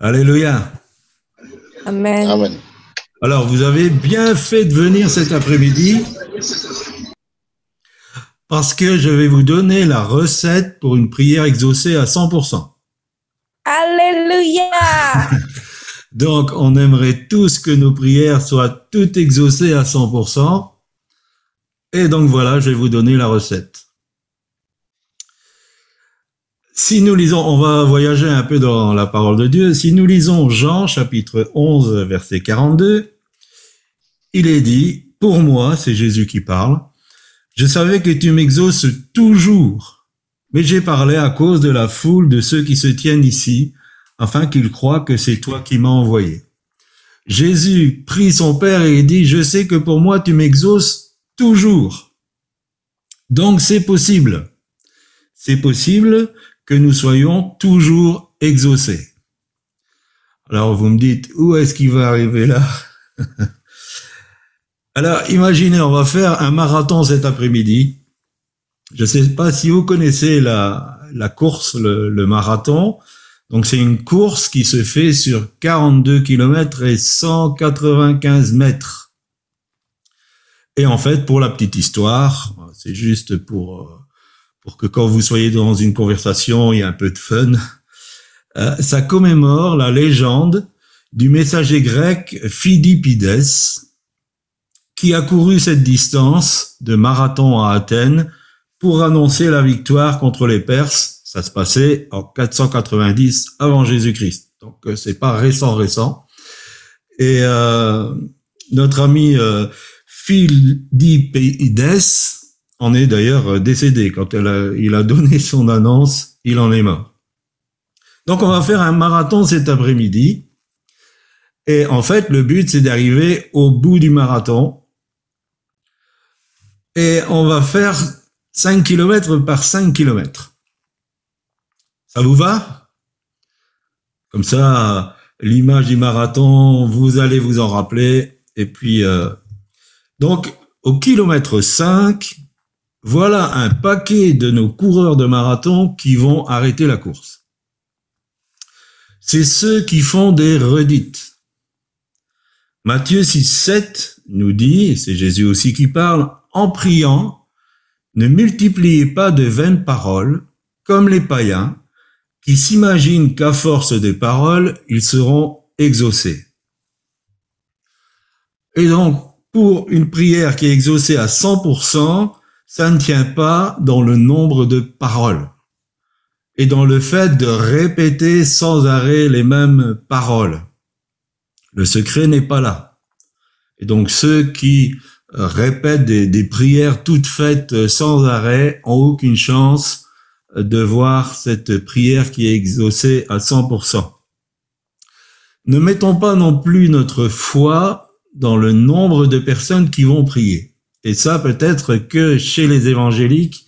Alléluia. Amen. Amen. Alors, vous avez bien fait de venir cet après-midi parce que je vais vous donner la recette pour une prière exaucée à 100%. Alléluia. Donc, on aimerait tous que nos prières soient toutes exaucées à 100%. Et donc voilà, je vais vous donner la recette. Si nous lisons, on va voyager un peu dans la parole de Dieu. Si nous lisons Jean chapitre 11 verset 42, il est dit, pour moi, c'est Jésus qui parle, je savais que tu m'exauces toujours, mais j'ai parlé à cause de la foule de ceux qui se tiennent ici, afin qu'ils croient que c'est toi qui m'as envoyé. Jésus prie son Père et dit, je sais que pour moi tu m'exauces toujours. Donc c'est possible. C'est possible que nous soyons toujours exaucés. Alors vous me dites, où est-ce qu'il va arriver là Alors imaginez, on va faire un marathon cet après-midi. Je ne sais pas si vous connaissez la, la course, le, le marathon. Donc c'est une course qui se fait sur 42 km et 195 mètres. Et en fait, pour la petite histoire, c'est juste pour euh, pour que quand vous soyez dans une conversation, il y a un peu de fun. Euh, ça commémore la légende du messager grec Phidippides, qui a couru cette distance de marathon à Athènes pour annoncer la victoire contre les Perses. Ça se passait en 490 avant Jésus-Christ. Donc euh, c'est pas récent récent. Et euh, notre ami euh, en est d'ailleurs décédé. Quand il a donné son annonce, il en est mort. Donc on va faire un marathon cet après-midi. Et en fait, le but, c'est d'arriver au bout du marathon. Et on va faire 5 km par 5 km. Ça vous va? Comme ça, l'image du marathon, vous allez vous en rappeler. Et puis, euh, donc, au kilomètre 5, voilà un paquet de nos coureurs de marathon qui vont arrêter la course. C'est ceux qui font des redites. Matthieu 6, 7 nous dit, c'est Jésus aussi qui parle, en priant, ne multipliez pas de vaines paroles, comme les païens, qui s'imaginent qu'à force de paroles, ils seront exaucés. Et donc, pour une prière qui est exaucée à 100%, ça ne tient pas dans le nombre de paroles et dans le fait de répéter sans arrêt les mêmes paroles. Le secret n'est pas là. Et donc ceux qui répètent des, prières toutes faites sans arrêt ont aucune chance de voir cette prière qui est exaucée à 100%. Ne mettons pas non plus notre foi dans le nombre de personnes qui vont prier. Et ça, peut-être que chez les évangéliques,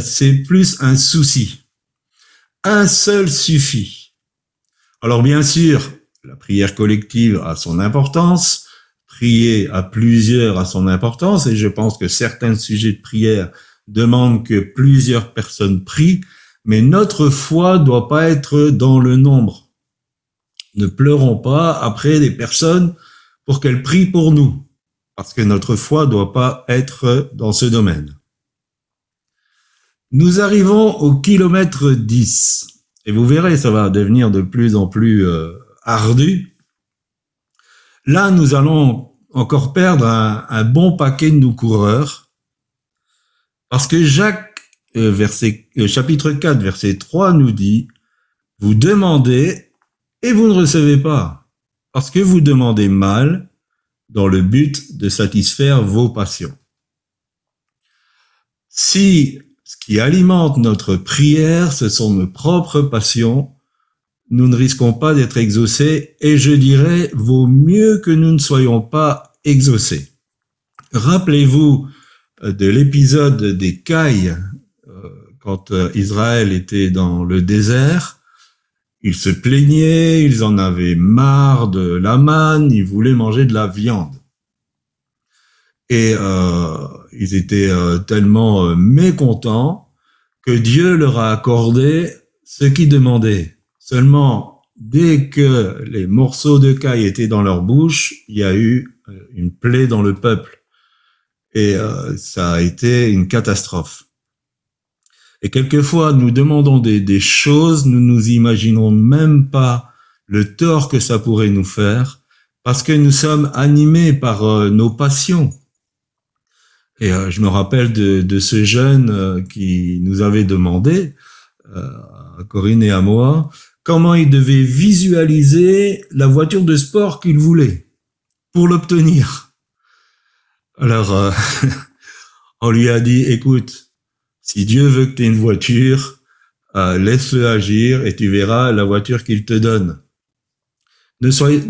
c'est plus un souci. Un seul suffit. Alors bien sûr, la prière collective a son importance, prier à plusieurs a son importance, et je pense que certains sujets de prière demandent que plusieurs personnes prient, mais notre foi doit pas être dans le nombre. Ne pleurons pas après des personnes pour qu'elles prient pour nous, parce que notre foi doit pas être dans ce domaine. Nous arrivons au kilomètre 10, et vous verrez, ça va devenir de plus en plus euh, ardu. Là, nous allons encore perdre un, bon paquet de nos coureurs, parce que Jacques, euh, euh, chapitre 4, verset 3 nous dit, vous demandez et vous ne recevez pas, parce que vous demandez mal dans le but de satisfaire vos passions. Si ce qui alimente notre prière, ce sont nos propres passions, nous ne risquons pas d'être exaucés et je dirais, vaut mieux que nous ne soyons pas exaucés. Rappelez-vous de l'épisode des cailles quand Israël était dans le désert. Ils se plaignaient, ils en avaient marre de la manne, ils voulaient manger de la viande. Et euh, ils étaient euh, tellement mécontents que Dieu leur a accordé ce qu'ils demandaient. Seulement, dès que les morceaux de caille étaient dans leur bouche, il y a eu euh, une plaie dans le peuple. Et euh, ça a été une catastrophe. Et quelquefois, nous demandons des, des choses, nous nous imaginons même pas le tort que ça pourrait nous faire, parce que nous sommes animés par euh, nos passions. Et euh, je me rappelle de, de ce jeune euh, qui nous avait demandé, à Corinne et à moi, comment il devait visualiser la voiture de sport qu'il voulait pour l'obtenir. Alors, on lui a dit, écoute, si Dieu veut que tu aies une voiture, laisse-le agir et tu verras la voiture qu'il te donne. Ne soyez,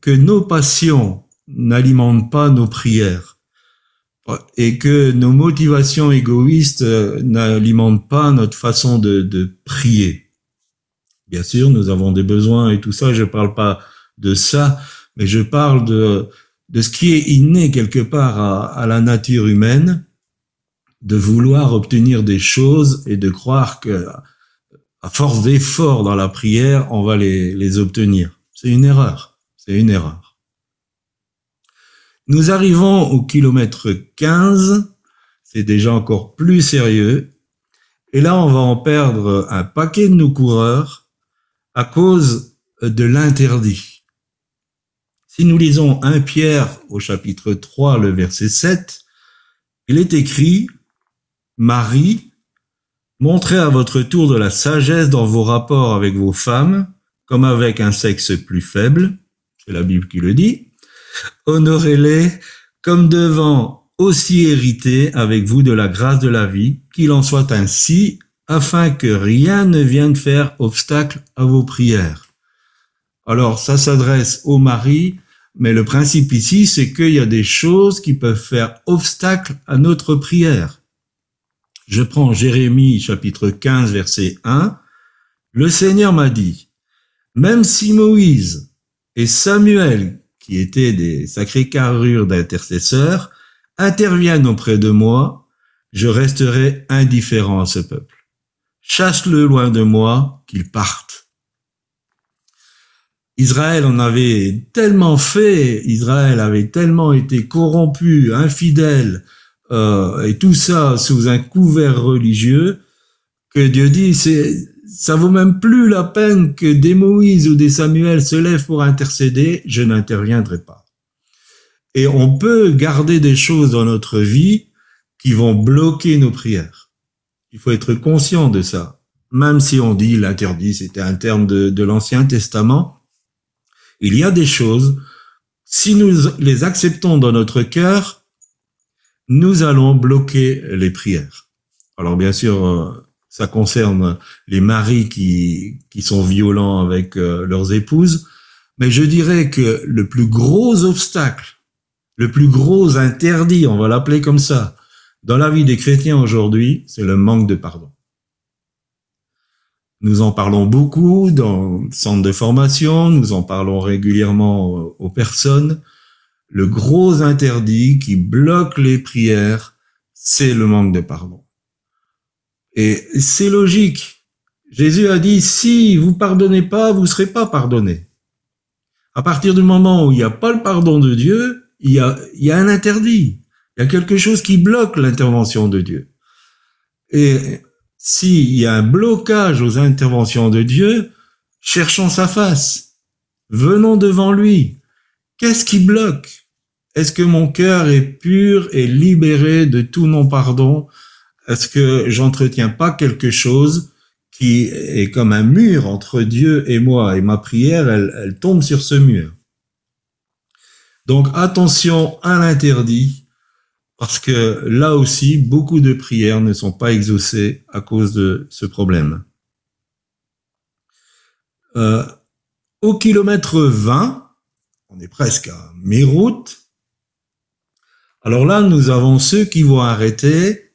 que nos passions n'alimentent pas nos prières et que nos motivations égoïstes euh, n'alimentent pas notre façon de, prier. Bien sûr, nous avons des besoins et tout ça, je parle pas de ça, mais je parle de, de ce qui est inné quelque part à la nature humaine, de vouloir obtenir des choses et de croire que à force d'efforts dans la prière, on va les, les obtenir. C'est une erreur. C'est une erreur. Nous arrivons au kilomètre 15. C'est déjà encore plus sérieux. Et là, on va en perdre un paquet de nos coureurs à cause de l'interdit. Si nous lisons 1 Pierre au chapitre 3, le verset 7, il est écrit, Marie, montrez à votre tour de la sagesse dans vos rapports avec vos femmes, comme avec un sexe plus faible, c'est la Bible qui le dit, honorez-les comme devant aussi hériter avec vous de la grâce de la vie, qu'il en soit ainsi, afin que rien ne vienne faire obstacle à vos prières. Alors, ça s'adresse au mari, mais le principe ici, c'est qu'il y a des choses qui peuvent faire obstacle à notre prière. Je prends Jérémie chapitre 15 verset 1. Le Seigneur m'a dit, même si Moïse et Samuel, qui étaient des sacrées carrures d'intercesseurs, interviennent auprès de moi, je resterai indifférent à ce peuple. Chasse-le loin de moi, qu'il parte. Israël en avait tellement fait, Israël avait tellement été corrompu, infidèle, euh, et tout ça sous un couvert religieux, que Dieu dit, c'est ça vaut même plus la peine que des Moïse ou des Samuel se lèvent pour intercéder, je n'interviendrai pas. Et on peut garder des choses dans notre vie qui vont bloquer nos prières. Il faut être conscient de ça. Même si on dit l'interdit, c'était un terme de, de l'Ancien Testament, il y a des choses, si nous les acceptons dans notre cœur, nous allons bloquer les prières. Alors bien sûr, euh, ça concerne les maris qui, qui sont violents avec euh, leurs épouses. Mais je dirais que le plus gros obstacle, le plus gros interdit, on va l'appeler comme ça, dans la vie des chrétiens aujourd'hui, c'est le manque de pardon. Nous en parlons beaucoup dans le centre de formation, nous en parlons régulièrement aux personnes. Le gros interdit qui bloque les prières, c'est le manque de pardon. Et c'est logique. Jésus a dit, si vous pardonnez pas, vous serez pas pardonné. À partir du moment où il n'y a pas le pardon de Dieu, il y a, il y a un interdit. Il y a quelque chose qui bloque l'intervention de Dieu. Et s'il y a un blocage aux interventions de Dieu, cherchons sa face. Venons devant lui. Qu'est-ce qui bloque? Est-ce que mon cœur est pur et libéré de tout non-pardon est-ce que j'entretiens pas quelque chose qui est comme un mur entre Dieu et moi? Et ma prière, elle, tombe sur ce mur. Donc attention à l'interdit parce que là aussi, beaucoup de prières ne sont pas exaucées à cause de ce problème. Euh, au kilomètre 20, on est presque à mi-route. Alors là, nous avons ceux qui vont arrêter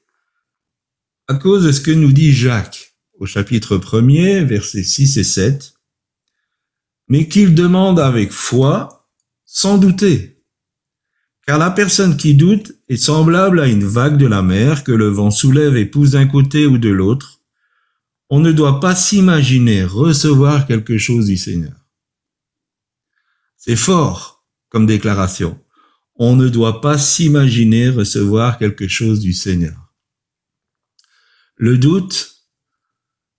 à cause de ce que nous dit Jacques au chapitre 1er, versets 6 et 7, mais qu'il demande avec foi, sans douter. Car la personne qui doute est semblable à une vague de la mer que le vent soulève et pousse d'un côté ou de l'autre. on ne doit pas s'imaginer recevoir quelque chose du Seigneur. C'est fort comme déclaration. On ne doit pas s'imaginer recevoir quelque chose du Seigneur. Le doute,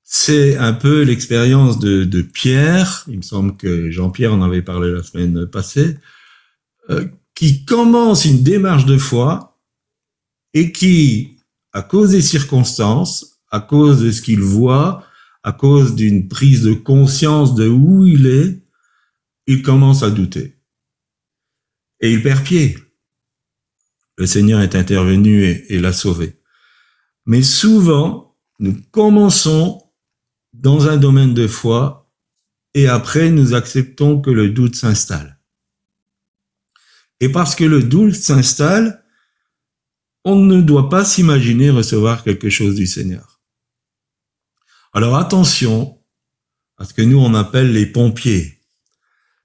c'est un peu l'expérience de, Pierre, il me semble que Jean-Pierre en avait parlé la semaine passée, euh, qui commence une démarche de foi et qui, à cause des circonstances, à cause de ce qu'il voit, à cause d'une prise de conscience de où il est, commence à douter. Et il perd pied. Le Seigneur est intervenu et, l'a sauvé. Mais souvent, nous commençons dans un domaine de foi et après nous acceptons que le doute s'installe. Et parce que le doute s'installe, on ne doit pas s'imaginer recevoir quelque chose du Seigneur. Alors attention à ce que nous on appelle les pompiers.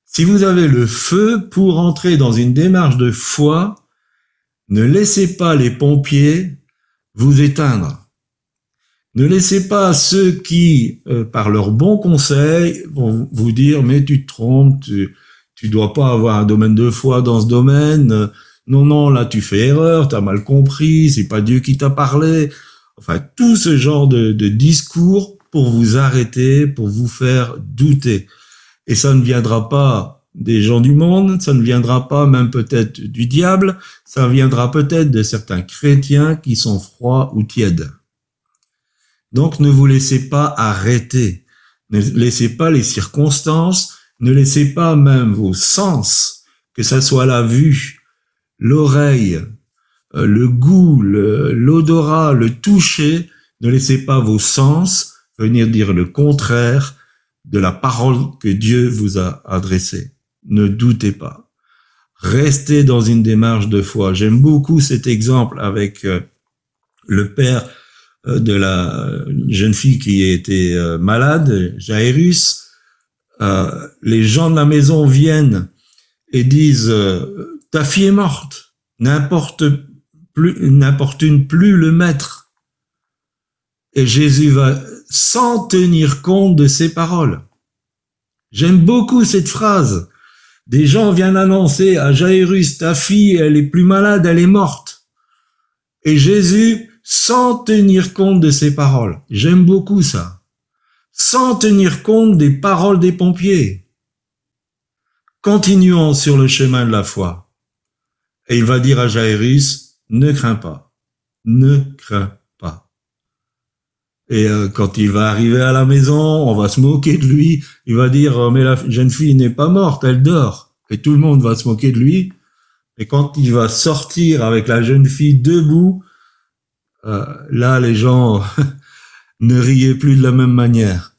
Si vous avez le feu pour entrer dans une démarche de foi, ne laissez pas les pompiers vous éteindre. Ne laissez pas ceux qui, euh, par leurs bons conseils, vont vous dire mais tu te trompes, tu, tu dois pas avoir un domaine de foi dans ce domaine. Non, non, là tu fais erreur, tu as mal compris, c'est pas Dieu qui t'a parlé. Enfin, tout ce genre de discours pour vous arrêter, pour vous faire douter. Et ça ne viendra pas des gens du monde, ça ne viendra pas même peut-être du diable, ça viendra peut-être de certains chrétiens qui sont froids ou tièdes. Donc ne vous laissez pas arrêter, ne laissez pas les circonstances, ne laissez pas même vos sens, que ça soit la vue, l'oreille, euh, le goût, l'odorat, le toucher, ne laissez pas vos sens venir dire le contraire de la parole que Dieu vous a adressée. Ne doutez pas. Restez dans une démarche de foi. J'aime beaucoup cet exemple avec euh, le père euh, de la jeune fille qui était euh, malade, Jairus. les gens de la maison viennent et disent ta fille est morte, n'importe plus, n'importune plus le maître. Et Jésus va sans tenir compte de ses paroles. J'aime beaucoup cette phrase. Des gens viennent annoncer à Jairus, ta fille, elle est plus malade, elle est morte. Et Jésus, sans tenir compte de ses paroles. J'aime beaucoup ça. Sans tenir compte des paroles des pompiers. Continuons sur le chemin de la foi. Et il va dire à Jairus, ne crains pas. Ne crains et euh, quand il va arriver à la maison, on va se moquer de lui. Il va dire euh, mais la jeune fille n'est pas morte, elle dort. Et tout le monde va se moquer de lui. Et quand il va sortir avec la jeune fille debout, euh, là les gens ne riaient plus de la même manière.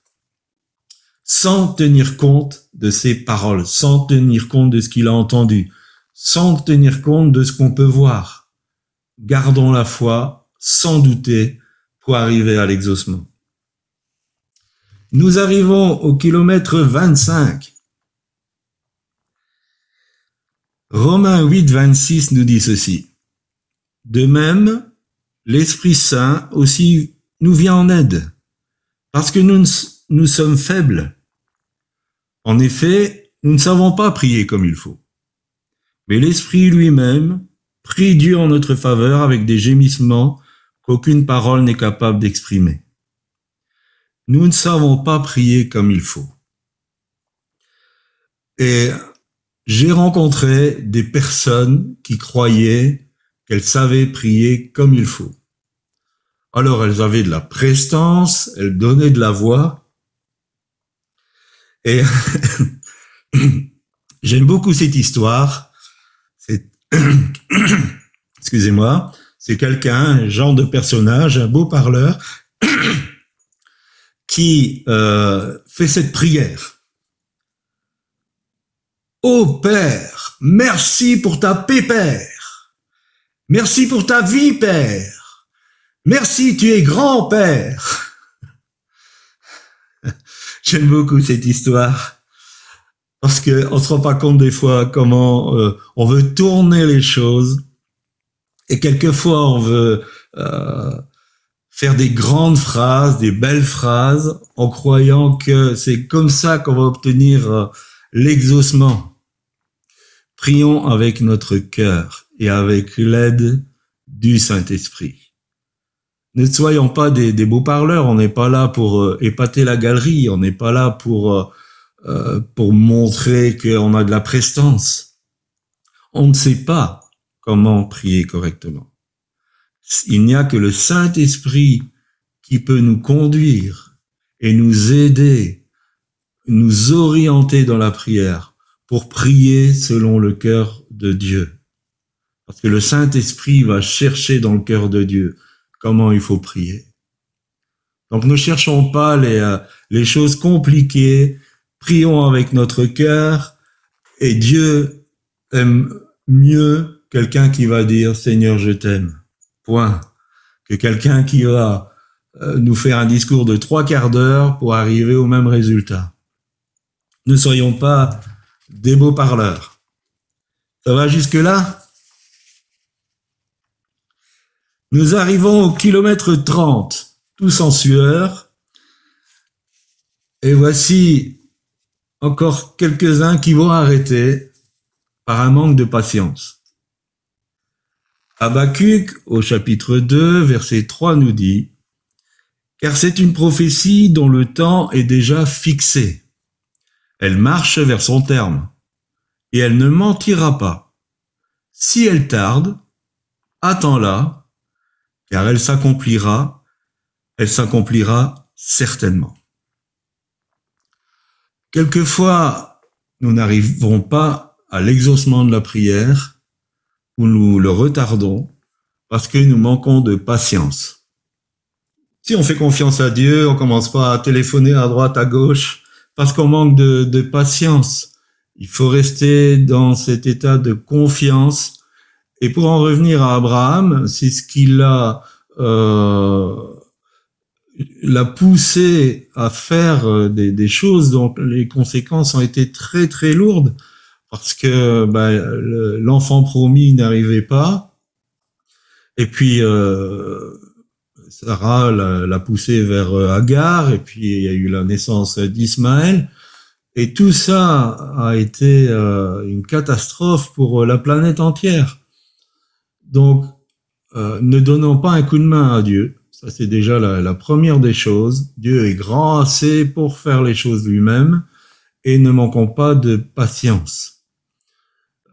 Sans tenir compte de ses paroles, sans tenir compte de ce qu'il a entendu, sans tenir compte de ce qu'on peut voir. Gardons la foi, sans douter, arriver à l'exaucement. Nous arrivons au kilomètre 25. Romains 8, 26 nous dit ceci. De même, l'Esprit Saint aussi nous vient en aide, parce que nous, nous sommes faibles. En effet, nous ne savons pas prier comme il faut. Mais l'Esprit lui-même prie Dieu en notre faveur avec des gémissements qu'aucune parole n'est capable d'exprimer. Nous ne savons pas prier comme il faut. Et j'ai rencontré des personnes qui croyaient qu'elles savaient prier comme il faut. Alors elles avaient de la prestance, elles donnaient de la voix. Et j'aime beaucoup cette histoire. Excusez-moi. C'est quelqu'un, un genre de personnage, un beau parleur, qui euh, fait cette prière. Ô Père, merci pour ta paix, Père. Merci pour ta vie, Père. Merci, tu es grand, Père. J'aime beaucoup cette histoire parce que on se rend pas compte des fois comment euh, on veut tourner les choses et quelquefois, on veut euh, faire des grandes phrases, des belles phrases, en croyant que c'est comme ça qu'on va obtenir euh, l'exaucement. Prions avec notre cœur et avec l'aide du Saint-Esprit. Ne soyons pas des, beaux parleurs, on n'est pas là pour euh, épater la galerie, on n'est pas là pour, euh, pour montrer qu'on a de la prestance. On ne sait pas comment prier correctement. Il n'y a que le Saint-Esprit qui peut nous conduire et nous aider, nous orienter dans la prière pour prier selon le cœur de Dieu. Parce que le Saint-Esprit va chercher dans le cœur de Dieu comment il faut prier. Donc ne cherchons pas les, euh, les choses compliquées, prions avec notre cœur et Dieu aime mieux quelqu'un qui va dire Seigneur je t'aime. Point. Que quelqu'un qui va euh, nous faire un discours de trois quarts d'heure pour arriver au même résultat. Ne soyons pas des beaux parleurs. Ça va jusque-là? Nous arrivons au kilomètre 30, tous en sueur. Et voici encore quelques-uns qui vont arrêter par un manque de patience. Habakkuk, au chapitre 2, verset 3, nous dit, Car c'est une prophétie dont le temps est déjà fixé. Elle marche vers son terme, et elle ne mentira pas. Si elle tarde, attends-la, car elle s'accomplira, elle s'accomplira certainement. Quelquefois, nous n'arrivons pas à l'exaucement de la prière ou nous le retardons parce que nous manquons de patience. Si on fait confiance à Dieu, on commence pas à téléphoner à droite, à gauche, parce qu'on manque de, de patience. Il faut rester dans cet état de confiance et pour en revenir à Abraham, c'est ce qui l'a euh, l'a poussé à faire euh, des, des, choses dont les conséquences ont été très très lourdes parce que ben, l'enfant promis n'arrivait pas. Et puis euh, Sarah l'a poussé vers euh, Agar, et puis il y a eu la naissance d'Ismaël. Et tout ça a été euh, une catastrophe pour la planète entière. Donc, euh, ne donnons pas un coup de main à Dieu. Ça, c'est déjà la, la, première des choses. Dieu est grand assez pour faire les choses lui-même et ne manquons pas de patience.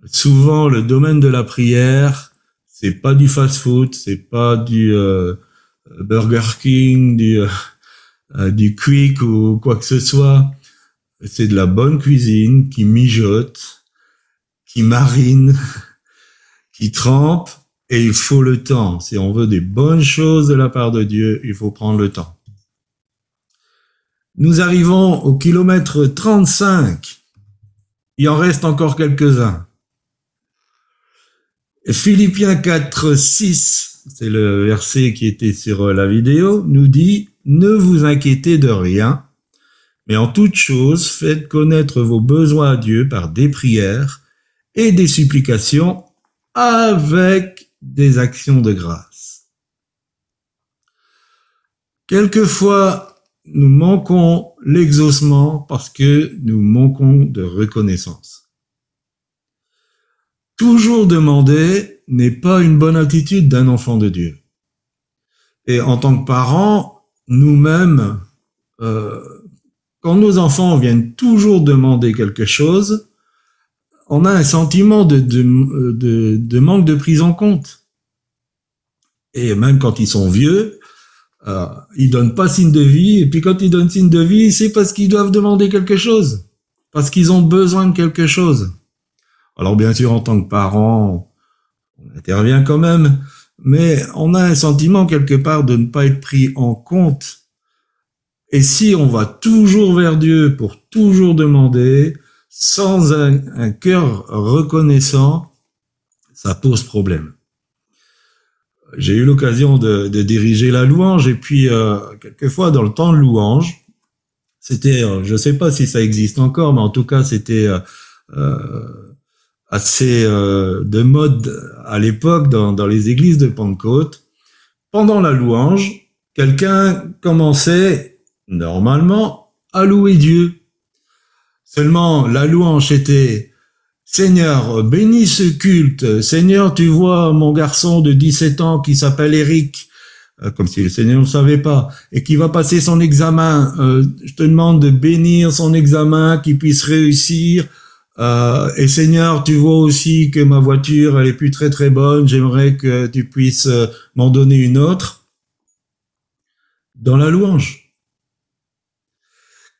Souvent, le domaine de la prière, c'est pas du fast-food, c'est pas du euh, Burger King, du, euh, euh, du Quick ou quoi que ce soit. C'est de la bonne cuisine qui mijote, qui marine, qui trempe et il faut le temps. Si on veut des bonnes choses de la part de Dieu, il faut prendre le temps. Nous arrivons au kilomètre 35. Il en reste encore quelques-uns. Philippiens 4, 6, c'est le verset qui était sur la vidéo, nous dit, ne vous inquiétez de rien, mais en toute chose, faites connaître vos besoins à Dieu par des prières et des supplications avec des actions de grâce. Quelquefois, nous manquons l'exaucement parce que nous manquons de reconnaissance. Toujours demander n'est pas une bonne attitude d'un enfant de Dieu. Et en tant que parents, nous-mêmes, euh, quand nos enfants viennent toujours demander quelque chose, on a un sentiment de, manque de prise en compte. Et même quand ils sont vieux, euh, ils donnent pas signe de vie. Et puis quand ils donnent signe de vie, c'est parce qu'ils doivent demander quelque chose, parce qu'ils ont besoin de quelque chose. Alors bien sûr, en tant que parent, on intervient quand même, mais on a un sentiment quelque part de ne pas être pris en compte. Et si on va toujours vers Dieu pour toujours demander, sans un, cœur reconnaissant, ça pose problème. J'ai eu l'occasion de, diriger la louange et puis euh, quelquefois dans le temps de louange, c'était, euh, je ne sais pas si ça existe encore, mais en tout cas c'était euh, assez de mode à l'époque dans, dans les églises de Pentecôte. Pendant la louange, quelqu'un commençait normalement à louer Dieu. Seulement, la louange était Seigneur, bénis ce culte. Seigneur, tu vois mon garçon de 17 ans qui s'appelle Eric, euh, comme si le Seigneur ne savait pas, et qui va passer son examen. Euh, je te demande de bénir son examen, qu'il puisse réussir. Euh, et Seigneur, tu vois aussi que ma voiture, elle est plus très très bonne. J'aimerais que tu puisses m'en donner une autre. Dans la louange.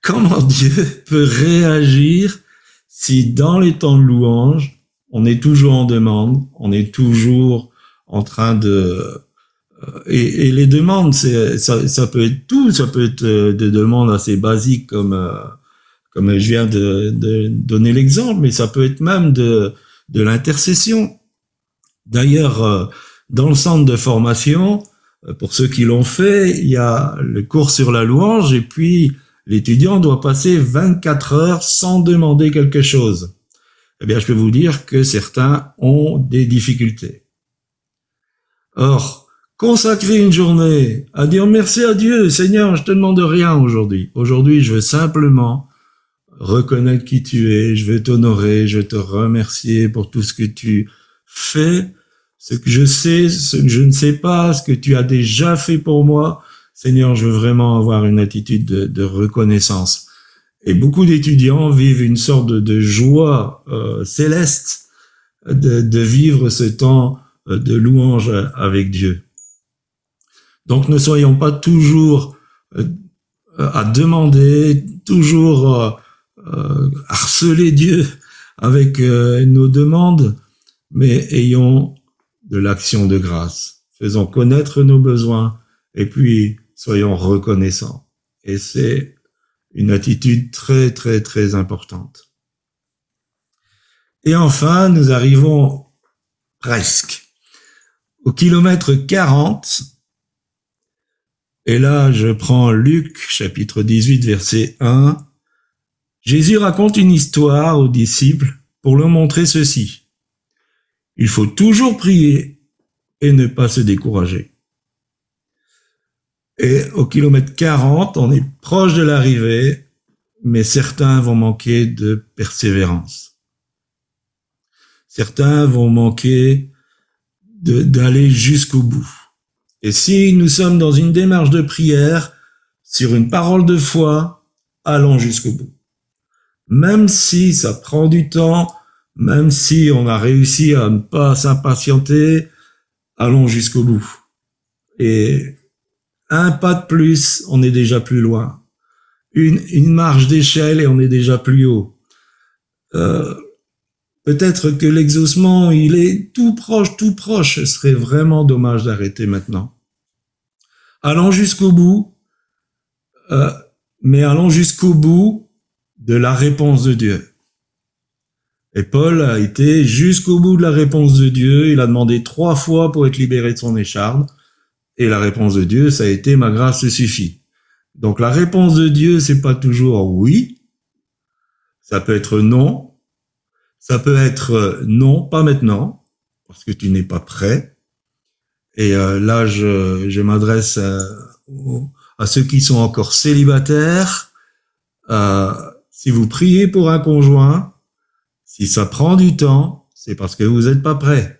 Comment Dieu peut réagir si dans les temps de louange, on est toujours en demande, on est toujours en train de euh, et, les demandes, ça, peut être tout, ça peut être euh, des demandes assez basiques comme euh, comme je viens de, de donner l'exemple, mais ça peut être même de de l'intercession. D'ailleurs, dans le centre de formation, pour ceux qui l'ont fait, il y a le cours sur la louange et puis l'étudiant doit passer 24 heures sans demander quelque chose. Eh bien, je peux vous dire que certains ont des difficultés. Or, consacrer une journée à dire merci à Dieu, Seigneur, je te demande rien aujourd'hui. Aujourd'hui, je veux simplement reconnaître qui tu es, je veux t'honorer, je veux te remercier pour tout ce que tu fais, ce que je sais, ce que je ne sais pas, ce que tu as déjà fait pour moi, Seigneur, je veux vraiment avoir une attitude de, reconnaissance. Et beaucoup d'étudiants vivent une sorte de, joie euh, céleste de, vivre ce temps euh, de louange avec Dieu. Donc ne soyons pas toujours euh, à demander, toujours harceler Dieu avec nos demandes, mais ayons de l'action de grâce. Faisons connaître nos besoins et puis soyons reconnaissants. Et c'est une attitude très, très, très importante. Et enfin, nous arrivons presque au kilomètre 40. Et là, je prends Luc, chapitre 18, verset 1. Jésus raconte une histoire aux disciples pour leur montrer ceci. Il faut toujours prier et ne pas se décourager. Et au kilomètre 40, on est proche de l'arrivée, mais certains vont manquer de persévérance. Certains vont manquer d'aller jusqu'au bout. Et si nous sommes dans une démarche de prière, sur une parole de foi, allons jusqu'au bout. Même si ça prend du temps, même si on a réussi à ne pas s'impatienter, allons jusqu'au bout. Et un pas de plus, on est déjà plus loin. Une, une marge d'échelle et on est déjà plus haut. Euh, Peut-être que l'exaucement, il est tout proche, tout proche. Ce serait vraiment dommage d'arrêter maintenant. Allons jusqu'au bout, euh, mais allons jusqu'au bout de la réponse de Dieu. Et Paul a été jusqu'au bout de la réponse de Dieu. Il a demandé trois fois pour être libéré de son écharde. Et la réponse de Dieu, ça a été ma grâce suffit. Donc la réponse de Dieu, c'est pas toujours oui. Ça peut être non. Ça peut être euh, non, pas maintenant, parce que tu n'es pas prêt. Et euh, là, je, je m'adresse à, à, ceux qui sont encore célibataires. Euh, si vous priez pour un conjoint, si ça prend du temps, c'est parce que vous n'êtes pas prêt.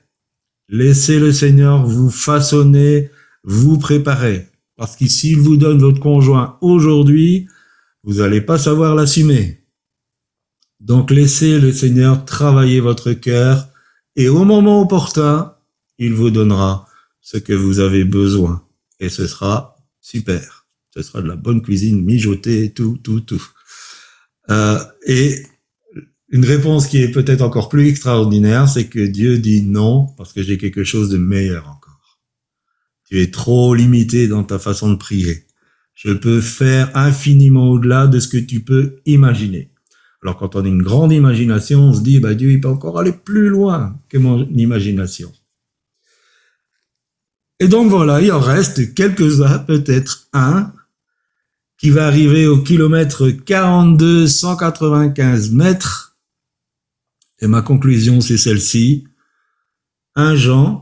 Laissez le Seigneur vous façonner vous préparez. Parce que s'il vous donne votre conjoint aujourd'hui, vous n'allez pas savoir l'assumer. Donc laissez le Seigneur travailler votre cœur et au moment opportun, il vous donnera ce que vous avez besoin. Et ce sera super. Ce sera de la bonne cuisine mijotée, tout, tout, tout. Euh, et une réponse qui est peut-être encore plus extraordinaire, c'est que Dieu dit non parce que j'ai quelque chose de meilleur encore. Tu es trop limité dans ta façon de prier. Je peux faire infiniment au-delà de ce que tu peux imaginer. Alors quand on a une grande imagination, on se dit, bah, Dieu, il peut encore aller plus loin que mon imagination. Et donc voilà, il en reste quelques-uns, peut-être un, qui va arriver au kilomètre 42, 195 mètres. Et ma conclusion, c'est celle-ci. 1 Jean,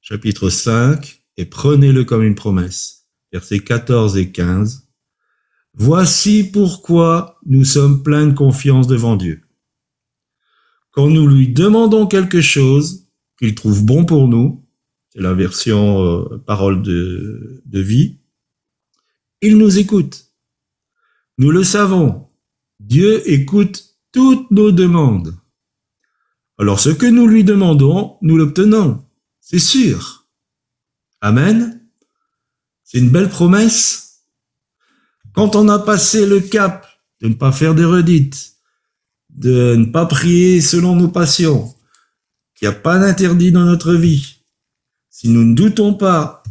chapitre 5, et prenez-le comme une promesse. versets 14 et 15. Voici pourquoi nous sommes pleins de confiance devant Dieu. Quand nous lui demandons quelque chose qu'il trouve bon pour nous, c'est la version euh, parole de, de vie, il nous écoute. Nous le savons. Dieu écoute toutes nos demandes. Alors ce que nous lui demandons, nous l'obtenons. C'est sûr. Amen. C'est une belle promesse. Quand on a passé le cap de ne pas faire des redites, de ne pas prier selon nos passions, qu'il n'y a pas d'interdit dans notre vie, si nous ne doutons pas,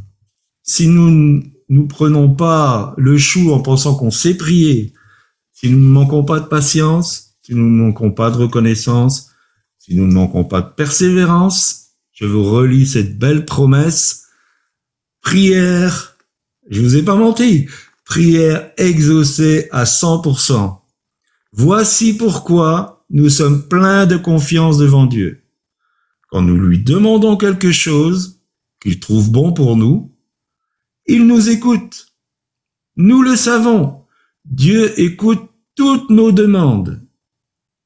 si nous nous prenons pas le chou en pensant qu'on sait prier, si nous ne manquons pas de patience, si nous ne manquons pas de reconnaissance, si nous ne manquons pas de persévérance, je vous relis cette belle promesse. Prière, je vous ai pas menti, prière exaucée à 100%. Voici pourquoi nous sommes pleins de confiance devant Dieu. Quand nous lui demandons quelque chose qu'il trouve bon pour nous, il nous écoute. Nous le savons. Dieu écoute toutes nos demandes.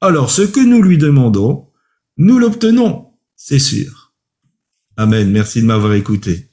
Alors ce que nous lui demandons, nous l'obtenons, c'est sûr. Amen. Merci de m'avoir écouté.